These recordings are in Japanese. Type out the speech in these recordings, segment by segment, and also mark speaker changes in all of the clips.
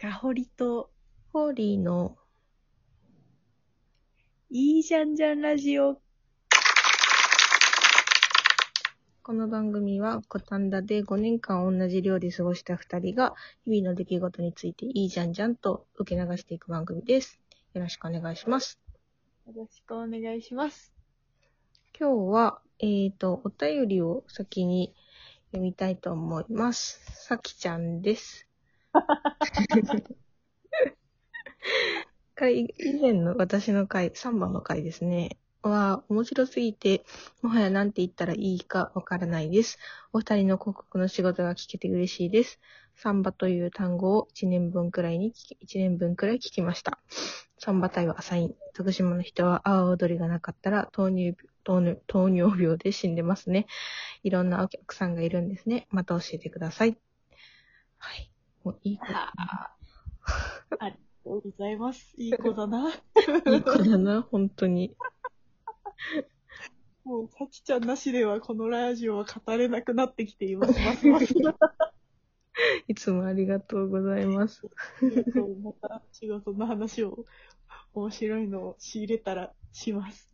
Speaker 1: かほりと、
Speaker 2: ホーリーの
Speaker 1: いいじゃんじゃんラジオ。
Speaker 2: この番組は五反田で5年間同じ寮で過ごした2人が日々の出来事についていいじゃんじゃんと受け流していく番組です。よろしくお願いします。
Speaker 1: よろしくお願いします。
Speaker 2: 今日は、えっ、と、お便りを先に読みたいと思います。さきちゃんです。回、以前の私の回、3番の回ですね。は、面白すぎて、もはや何て言ったらいいかわからないです。お二人の広告の仕事が聞けて嬉しいです。サンバという単語を1年分くらいに聞き、1年分くらい聞きました。サンバ隊はアサイン。徳島の人は阿波踊りがなかったら糖尿糖尿糖尿病で死んでますね。いろんなお客さんがいるんですね。また教えてください。はい。もういい子だ
Speaker 1: あありがとうございます。いい子だな。
Speaker 2: な。いい子だな、本当に。
Speaker 1: もう、さきちゃんなしではこのラジオは語れなくなってきています。ますます。
Speaker 2: いつもありがとうございます。
Speaker 1: そうまた仕事の話を面白いのを仕入れたらします。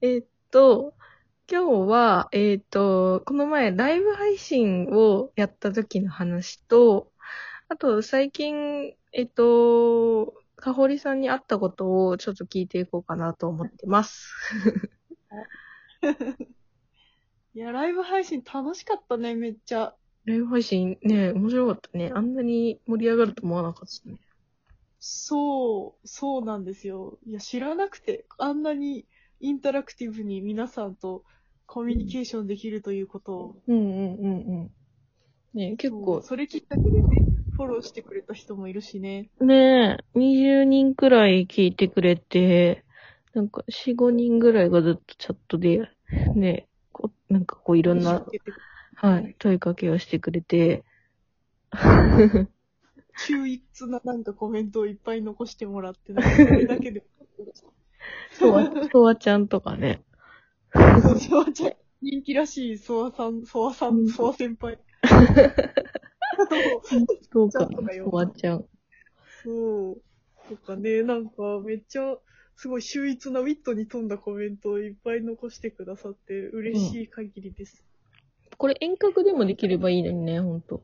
Speaker 2: えっと、今日は、えっと、この前ライブ配信をやった時の話と、あと最近、えっと、かほりさんに会ったことをちょっと聞いていこうかなと思ってます。
Speaker 1: いや、ライブ配信楽しかったね、めっちゃ。
Speaker 2: ライブ配信ね、面白かったね。あんなに盛り上がると思わなかったね。
Speaker 1: そう、そうなんですよ。いや、知らなくて、あんなにインタラクティブに皆さんとコミュニケーションできるということを、
Speaker 2: うんうんうんうん。ね結構、
Speaker 1: それきっかけでね、フォローしてくれた人もいるしね。
Speaker 2: ねえ、20人くらい聞いてくれて、なんか4、5人ぐらいがずっとチャットで、ねえ、こうなんかこういろんなはい、問いかけをしてくれて、
Speaker 1: 秀逸ななんかコメントをいっぱい残してもらって、なんかそれだけで。
Speaker 2: ソワ、ソワちゃんとかね。
Speaker 1: そうそうちゃん人気らしい、ソワさん、ソワさ、
Speaker 2: うんん
Speaker 1: ソワ先輩。
Speaker 2: そうかソワちゃん。
Speaker 1: そう。とかね、なんかめっちゃ、すごい秀逸なウィットに富んだコメントをいっぱい残してくださって嬉しい限りです。
Speaker 2: これ遠隔でもできればいいのにね、ほんと。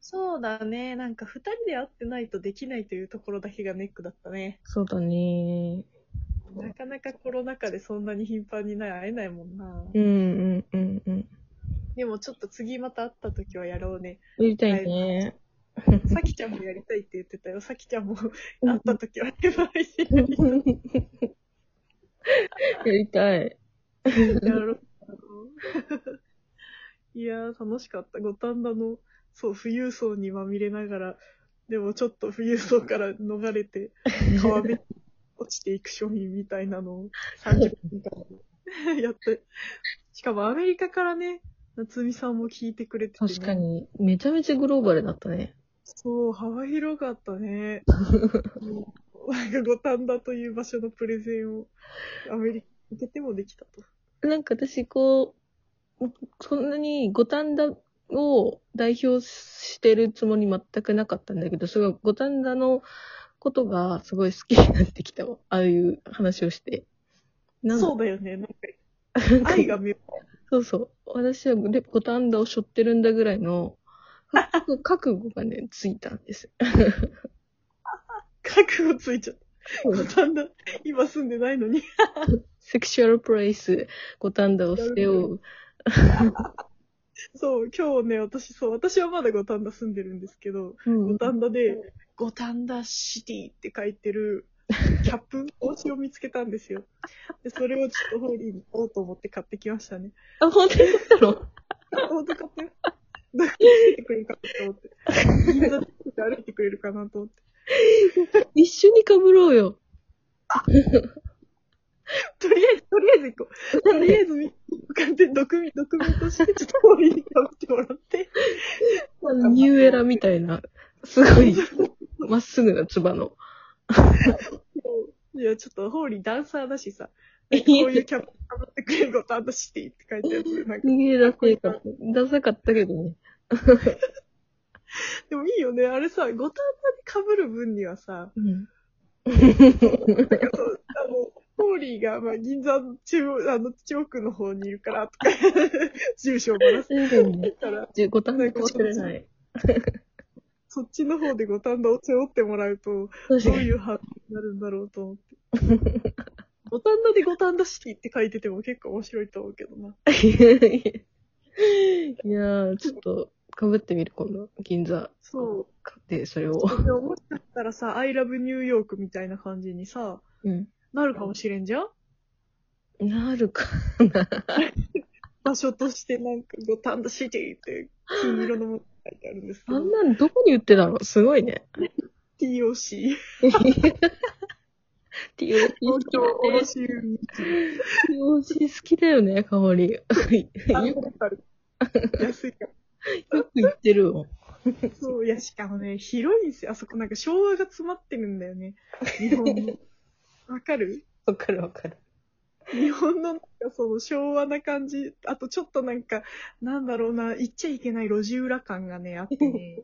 Speaker 1: そうだね。なんか二人で会ってないとできないというところだけがネックだったね。
Speaker 2: そうだね。
Speaker 1: なかなかコロナ禍でそんなに頻繁にない会えないもんな。
Speaker 2: うんうんうんうん。
Speaker 1: でもちょっと次また会った時はやろうね。
Speaker 2: やりたいね。
Speaker 1: さきちゃんもやりたいって言ってたよ。さきちゃんも会った時はライブ配信やりたい
Speaker 2: やりたい。
Speaker 1: やろう。いやー、楽しかった。五反田の、そう、富裕層にまみれながら、でもちょっと富裕層から逃れて、川辺に落ちていく庶民みたいなのを30分間やって。しかもアメリカからね、夏美さんも聞いてくれてて、ね。
Speaker 2: 確か。に、めちゃめちゃグローバルだったね。
Speaker 1: そう、幅広かったね。なんか五反田という場所のプレゼンをアメリカに向けてもできたと。
Speaker 2: なんか私、こう、そんなに五反田を代表してるつもり全くなかったんだけど、すごい五反田のことがすごい好きになってきたわ。ああいう話をして。なんだ
Speaker 1: そうだよね。なんか、愛が見え
Speaker 2: そうそう。私はレ五反田を背負ってるんだぐらいの、覚 覚悟がね、ついたんです。
Speaker 1: 覚悟ついちゃった。五反田、今住んでないのに。
Speaker 2: セクシュアルプレイス、五反田を背負う。
Speaker 1: そう、今日ね、私、そう、私はまだ五反田住んでるんですけど、
Speaker 2: うん
Speaker 1: 五反田で、五反田シティって書いてる、キャップ、帽子を見つけたんですよ。で、それをちょっとホーリーに買おうと思って買ってきましたね。
Speaker 2: あ、本当に？だったの
Speaker 1: 本当買ったよ。どこにつけてくれるかなと思って。で歩いてくれるかなと思って。
Speaker 2: 一緒に被ろうよ。
Speaker 1: とりあえず、とりあえず行こう。とりあえず、向かって、ドキュメント、ドキュメントして、ちょっとホーリーに買ってもらって。
Speaker 2: ニューエラみたいな、すごい、まっすぐなつばの。
Speaker 1: いや、ちょっとホーリーダンサーだしさ、こういうキャップかぶってくれることあんたしていいって書いてある。なんか、
Speaker 2: 逃げ出せか。ダサかったけどね。
Speaker 1: でもいいよね。あれさ、五反田で被る分にはさ、
Speaker 2: うん。
Speaker 1: なんかそうあの、ホーリーが、まあ、銀座の中央、あの、中央区の方にいるから、とか、住所をばらす
Speaker 2: 確か
Speaker 1: ら、
Speaker 2: じゅ五反田かもしれない。
Speaker 1: そっちの方で五反田を背負ってもらうと。どういう反応になるんだろうと思って。五反田で五反田シティって書いてても結構面白いと思うけどな。
Speaker 2: いやー、ちょっと、かぶってみる、今度。銀座
Speaker 1: そう。
Speaker 2: で、それを。
Speaker 1: でももしかしたらさ、I love New York みたいな感じにさ、
Speaker 2: うん。
Speaker 1: なるかもしれんじゃん？
Speaker 2: なるかな。
Speaker 1: 場所としてなんか、五反田シティって金色のものが書いてあるんですけど
Speaker 2: あん。なのどこに売ってたの？すごいね。
Speaker 1: TOC。
Speaker 2: TOC 好きだね。
Speaker 1: 卸売
Speaker 2: TOC 好きだよね、香り。よ
Speaker 1: あ
Speaker 2: よ
Speaker 1: わかる。安いか
Speaker 2: く言ってるもん。
Speaker 1: ら。そう、いや、しかもね、広いんですよ。あそこなんか昭和が詰まってるんだよね。日本の。わかる？
Speaker 2: わかるわかる。
Speaker 1: 日本のなんかその昭和な感じ、あとちょっとなんか、なんだろうな、行っちゃいけない路地裏感がね、あってね。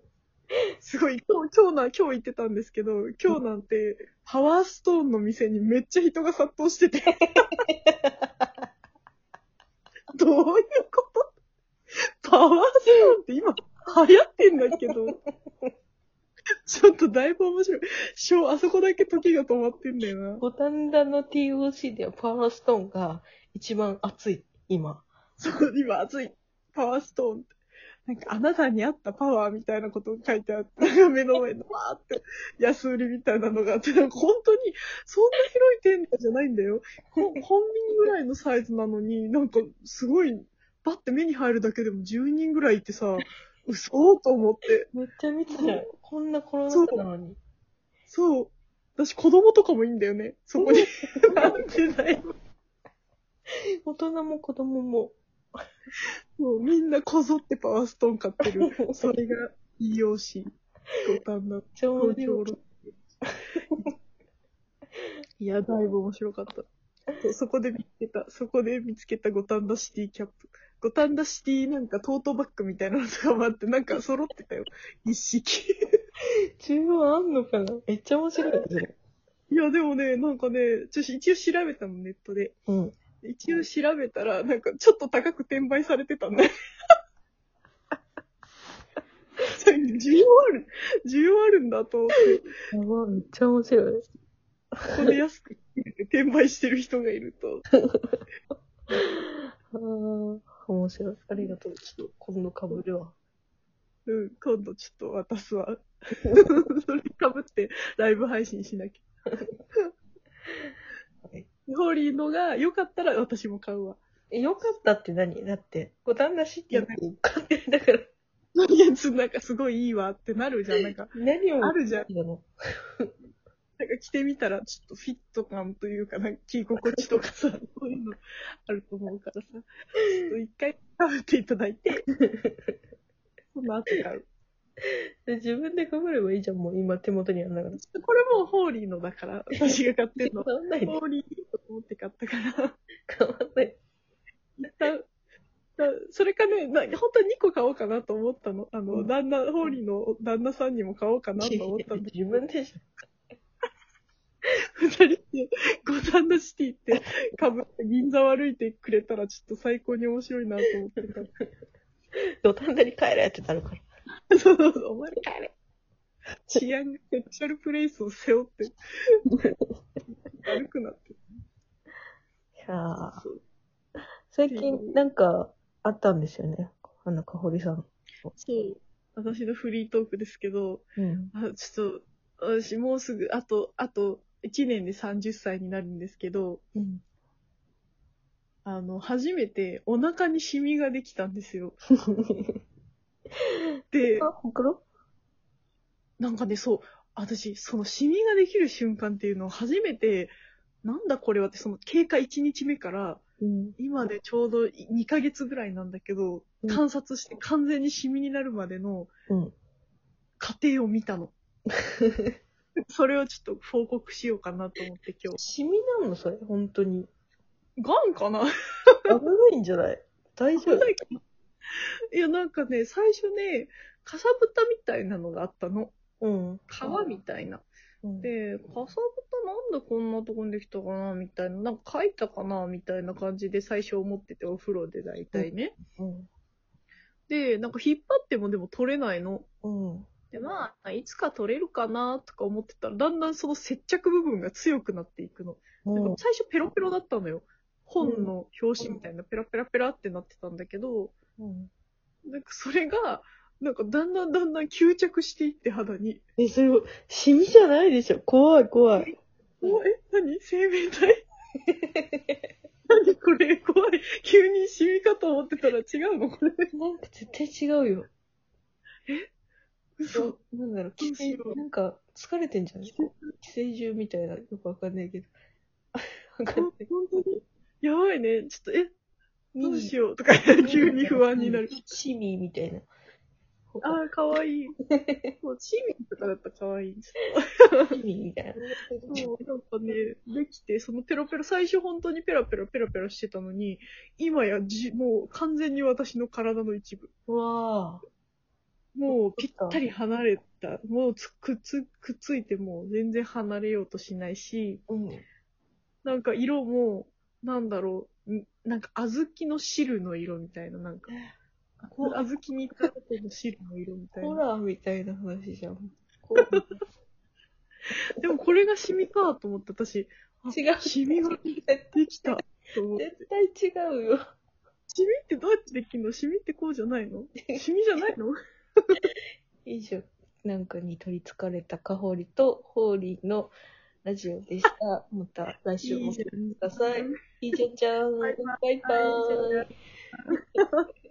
Speaker 1: すごい、今日、今日な、今日行ってたんですけど、今日なんて、パワーストーンの店にめっちゃ人が殺到してて。どういうこと？パワーストーンって今、流行ってんだけど。ちょっとだいぶ面白い。しょう、あそこだけ時が止まってんだよな。
Speaker 2: 五反田の TOC ではパワーストーンが一番熱い、今。
Speaker 1: そう、今熱い。パワーストーンって。なんか、あなたに合ったパワーみたいなことが書いてあって、なんか目の前のわーって安売りみたいなのがあって、なんか本当に、そんな広い店舗じゃないんだよ。コンコンビニぐらいのサイズなのに、なんかすごい、バッて目に入るだけでも10人ぐらいいてさ、嘘と思って。
Speaker 2: めっちゃ見たじゃん。こんなコロナ禍なのに。
Speaker 1: そう。私子供とかもいいんだよね。そこに。なんてだよ。
Speaker 2: 大人も子供も。
Speaker 1: もうみんなこぞってパワーストーン買ってる。それが、いい用紙。五反田
Speaker 2: 超面白い
Speaker 1: 東京ロいや、だいぶ面白かった。そこで見つけた、そこで見つけた五反田シティキャップ。五反田シティなんかトートバッグみたいなのとかもあって、なんか揃ってたよ。一式。
Speaker 2: 中央あんのかな？めっちゃ面白い。
Speaker 1: いや、でもね、なんかね、ちょ一応調べたの、ネットで。
Speaker 2: うん。
Speaker 1: 一応調べたら、なんかちょっと高く転売されてたんだよ。需要ある、需要あるんだと思って。
Speaker 2: やば、めっちゃ面白い。
Speaker 1: ここで安く転売してる人がいると。
Speaker 2: あー、面白い。ありがとう。ちょっと、今度かぶるわ。
Speaker 1: うん、今度ちょっと渡すわ。それ被ってライブ配信しなきゃ。
Speaker 2: はい
Speaker 1: ホーリーのが良かったら私も買うわ。
Speaker 2: え、よかったって何？だって、五反田シティって買ってるん だから。
Speaker 1: いやつ、なんかすごいいいわってなるじゃん。なんか、
Speaker 2: 何を
Speaker 1: あるじゃん。着てみたらちょっとフィット感というか、なんか着心地とかさ、そういうのあると思うからさ。ちょっと一回被っていただいて、その後買う。
Speaker 2: で自分でかぶればいいじゃん、もう今手元にあるんだから。
Speaker 1: これもうホーリーのだから、私が買ってんの。
Speaker 2: 変わんないね。
Speaker 1: ホーリーと思って買ったから。
Speaker 2: 変わんない。
Speaker 1: だだそれかね、な本当は2個買おうかなと思ったの。あの、
Speaker 2: うん
Speaker 1: 旦那、ホーリーの旦那さんにも買おうかなと思ったんだけ
Speaker 2: 自分でしょ。
Speaker 1: ど、二人で五反田シティってかぶって銀座を歩いてくれたらちょっと最高に面白いなと思ってた。
Speaker 2: 土壇場に帰れってなるから。
Speaker 1: そうそうそう、お前帰れ。治安がセクシャルプレイスを背負って、歩くなって。
Speaker 2: いや最近なんかあったんですよね。あの、かほりさん。
Speaker 1: そう。私のフリートークですけど、
Speaker 2: うん。
Speaker 1: あちょっと、私もうすぐ、あと、あと、1年で30歳になるんですけど、
Speaker 2: うん。
Speaker 1: あの、初めてお腹にシミができたんですよ。で、
Speaker 2: あ、ほくろ
Speaker 1: なんかね、そう、私、そのシミができる瞬間っていうのを初めて、なんだこれはって、その経過1日目から、
Speaker 2: うん。
Speaker 1: 今でちょうど2ヶ月ぐらいなんだけど、
Speaker 2: うん
Speaker 1: 観察して完全にシミになるまでの
Speaker 2: うん。
Speaker 1: 過程を見たの。それをちょっと報告しようかなと思って今日。
Speaker 2: シミなのそれ本当に。
Speaker 1: ガンかな？
Speaker 2: 危ないんじゃない？大丈夫？
Speaker 1: いや、なんかね、最初ね、かさぶたみたいなのがあったの。
Speaker 2: うん。
Speaker 1: 皮みたいな。
Speaker 2: うん、
Speaker 1: で、かさぶたなんでこんなとこにできたかなみたいな。なんか書いたかなみたいな感じで最初思ってて、お風呂で大体ね。
Speaker 2: うん。
Speaker 1: で、なんか引っ張ってもでも取れないの。
Speaker 2: うん。
Speaker 1: で、まあ、いつか取れるかなとか思ってたら、だんだんその接着部分が強くなっていくの。
Speaker 2: うん。
Speaker 1: 最初ペロペロだったのよ。本の表紙みたいなペラペラペラってなってたんだけど、
Speaker 2: うん。
Speaker 1: なんかそれが、なんかだんだんだんだん吸着していって肌に。
Speaker 2: え、それ、シミじゃないでしょ？怖い怖い。
Speaker 1: おえ、何？生命体？何これ？怖い。急にシミかと思ってたら違うの？これ。
Speaker 2: なんか絶対違うよ。
Speaker 1: 嘘。
Speaker 2: なんだろう、寄生なんか疲れてんじゃない？寄生獣みたいな、よくわかんないけど。わかんない。
Speaker 1: 本当に？やばいね。ちょっと、え、どうし
Speaker 2: よ
Speaker 1: よう？とか、急に不安になる。
Speaker 2: シミみたいな。
Speaker 1: ああ、かわいい。もう、チミとかだったらかわいい。
Speaker 2: シミみたいな。
Speaker 1: もう、なんかね、できて、そのペロペロ、最初本当にペラペラペラペラしてたのに、今やじ、もう完全に私の体の一部。
Speaker 2: うわぁ。
Speaker 1: もうぴったり離れた。もうつくっつ、くっついても全然離れようとしないし、
Speaker 2: うん。
Speaker 1: なんか色も、なんだろう、んなんか小豆の汁の色みたいな、なんか、小豆に行った後の汁の色みたいな。
Speaker 2: ホラーみたいな話じゃん。
Speaker 1: でもこれがシミかと思って私、あ
Speaker 2: 違う。
Speaker 1: シミができたと思って。
Speaker 2: 絶対違うよ。
Speaker 1: シミってどうやってできるの？シミってこうじゃないの？シミじゃないの？
Speaker 2: 以上、なんかに取り憑かれたカホリとホーリーのラジオでした。また来週も聞いてください。いいじゃんちゃん。
Speaker 1: バイバイ
Speaker 2: バイバーイ。